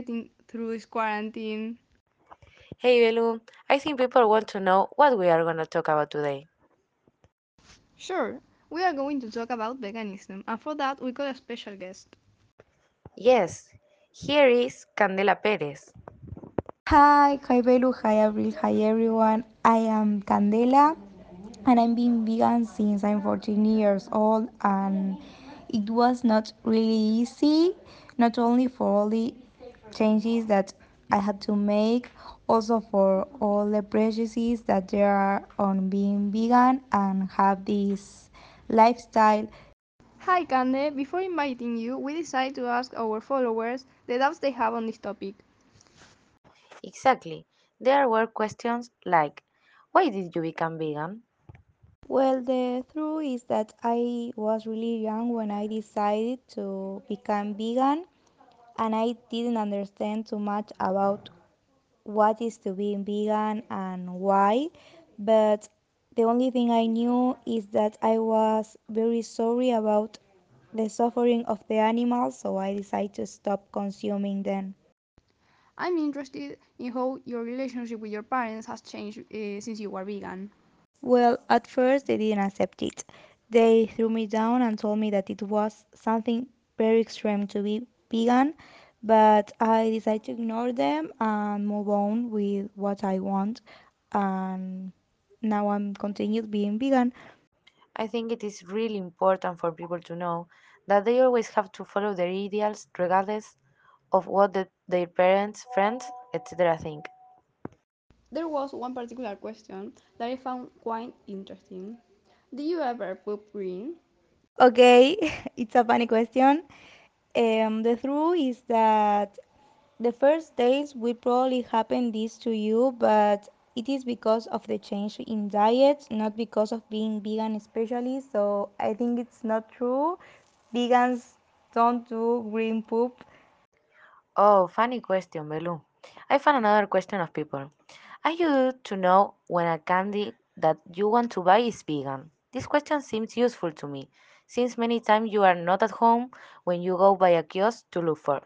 getting through this quarantine? Hey Belu, I think people want to know what we are going to talk about today. Sure, we are going to talk about veganism, and for that, we got a special guest. Yes, here is Candela Perez. Hi, hi Belu, hi Abril, hi everyone. I am Candela and I've been vegan since I'm 14 years old and it was not really easy, not only for all the changes that I had to make, also for all the prejudices that there are on being vegan and have this lifestyle. Hi, Cande. Before inviting you, we decided to ask our followers the doubts they have on this topic. Exactly. There were questions like Why did you become vegan? Well, the truth is that I was really young when I decided to become vegan and I didn't understand too much about what is to be vegan and why. But the only thing I knew is that I was very sorry about the suffering of the animals, so I decided to stop consuming them. I'm interested in how your relationship with your parents has changed uh, since you were vegan. Well, at first they didn't accept it. They threw me down and told me that it was something very extreme to be vegan, but I decided to ignore them and move on with what I want. And now I'm continued being vegan. I think it is really important for people to know that they always have to follow their ideals regardless of what the, their parents, friends, etc. think. There was one particular question that I found quite interesting. Do you ever poop green? Okay, it's a funny question. Um, the truth is that the first days will probably happen this to you, but it is because of the change in diet, not because of being vegan, especially. So I think it's not true. Vegans don't do green poop. Oh, funny question, Belu. I found another question of people. Are you to know when a candy that you want to buy is vegan? This question seems useful to me, since many times you are not at home when you go by a kiosk to look for.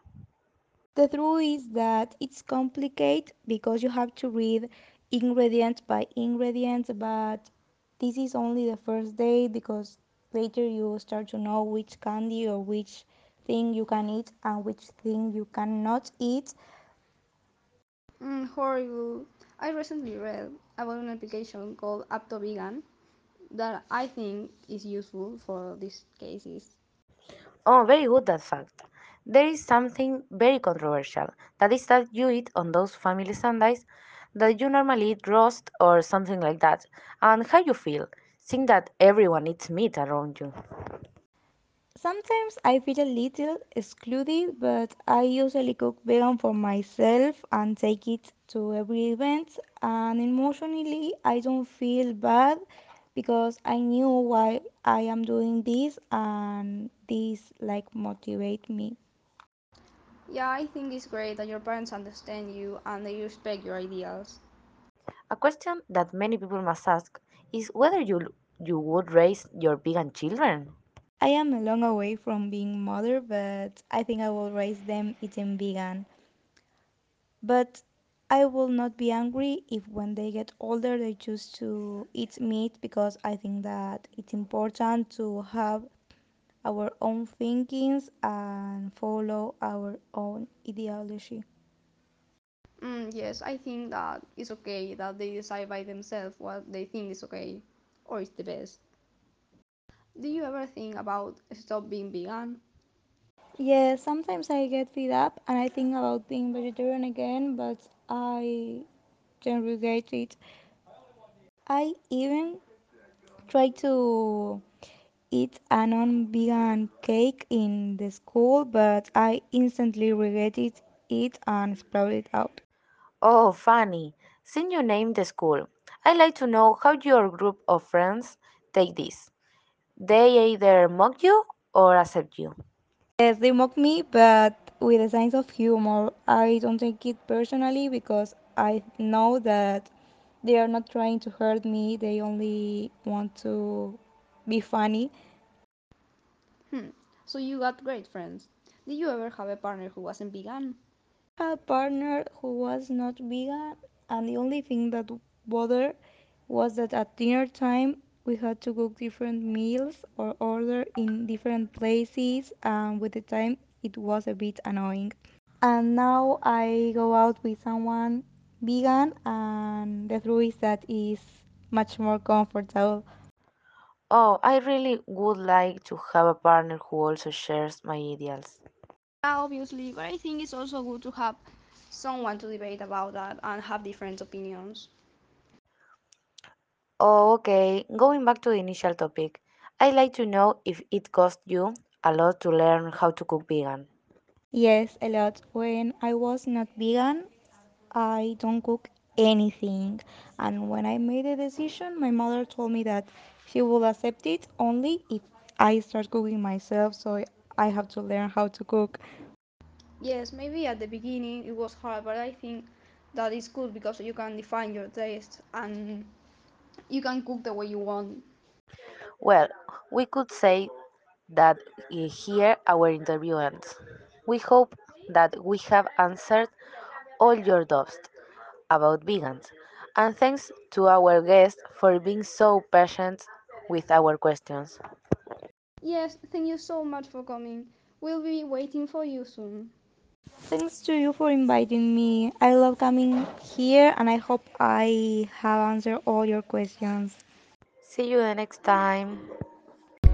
The truth is that it's complicated because you have to read ingredient by ingredient, but this is only the first day because later you start to know which candy or which thing you can eat and which thing you cannot eat. Mm, horrible. I recently read about an application called AptoVegan that I think is useful for these cases. Oh, very good that fact. There is something very controversial. That is that you eat on those family Sundays that you normally eat roast or something like that. And how you feel, seeing that everyone eats meat around you. Sometimes I feel a little excluded, but I usually cook vegan for myself and take it to every event. And emotionally, I don't feel bad because I knew why I am doing this, and this like motivate me. Yeah, I think it's great that your parents understand you and they respect your ideals. A question that many people must ask is whether you you would raise your vegan children. I am a long away from being mother, but I think I will raise them eating vegan. But I will not be angry if when they get older they choose to eat meat because I think that it's important to have our own thinkings and follow our own ideology. Mm, yes, I think that it's okay that they decide by themselves what they think is okay or is the best. Do you ever think about stop being vegan? Yeah, sometimes I get fed up and I think about being vegetarian again, but I don't regret it. I even tried to eat a non-vegan cake in the school, but I instantly regretted it and sprouted it out. Oh, funny. Since you named the school, I'd like to know how your group of friends take this. They either mock you or accept you. Yes, they mock me, but with a sense of humor. I don't take it personally because I know that they are not trying to hurt me. They only want to be funny. Hmm. So you got great friends. Did you ever have a partner who wasn't vegan? had a partner who was not vegan, and the only thing that bothered was that at dinner time we had to cook different meals or order in different places, and with the time it was a bit annoying. And now I go out with someone vegan, and the truth is that is much more comfortable. Oh, I really would like to have a partner who also shares my ideals. Obviously, but I think it's also good to have someone to debate about that and have different opinions. Oh, okay. Going back to the initial topic, I'd like to know if it cost you a lot to learn how to cook vegan. Yes, a lot. When I was not vegan, I don't cook anything. And when I made a decision, my mother told me that she will accept it only if I start cooking myself, so I have to learn how to cook. Yes, maybe at the beginning it was hard, but I think that is good because you can define your taste and you can cook the way you want. Well, we could say that here our interview ends. We hope that we have answered all your doubts about vegans, and thanks to our guest for being so patient with our questions. Yes, thank you so much for coming. We'll be waiting for you soon. Thanks to you for inviting me. I love coming here and I hope I have answered all your questions. See you the next time.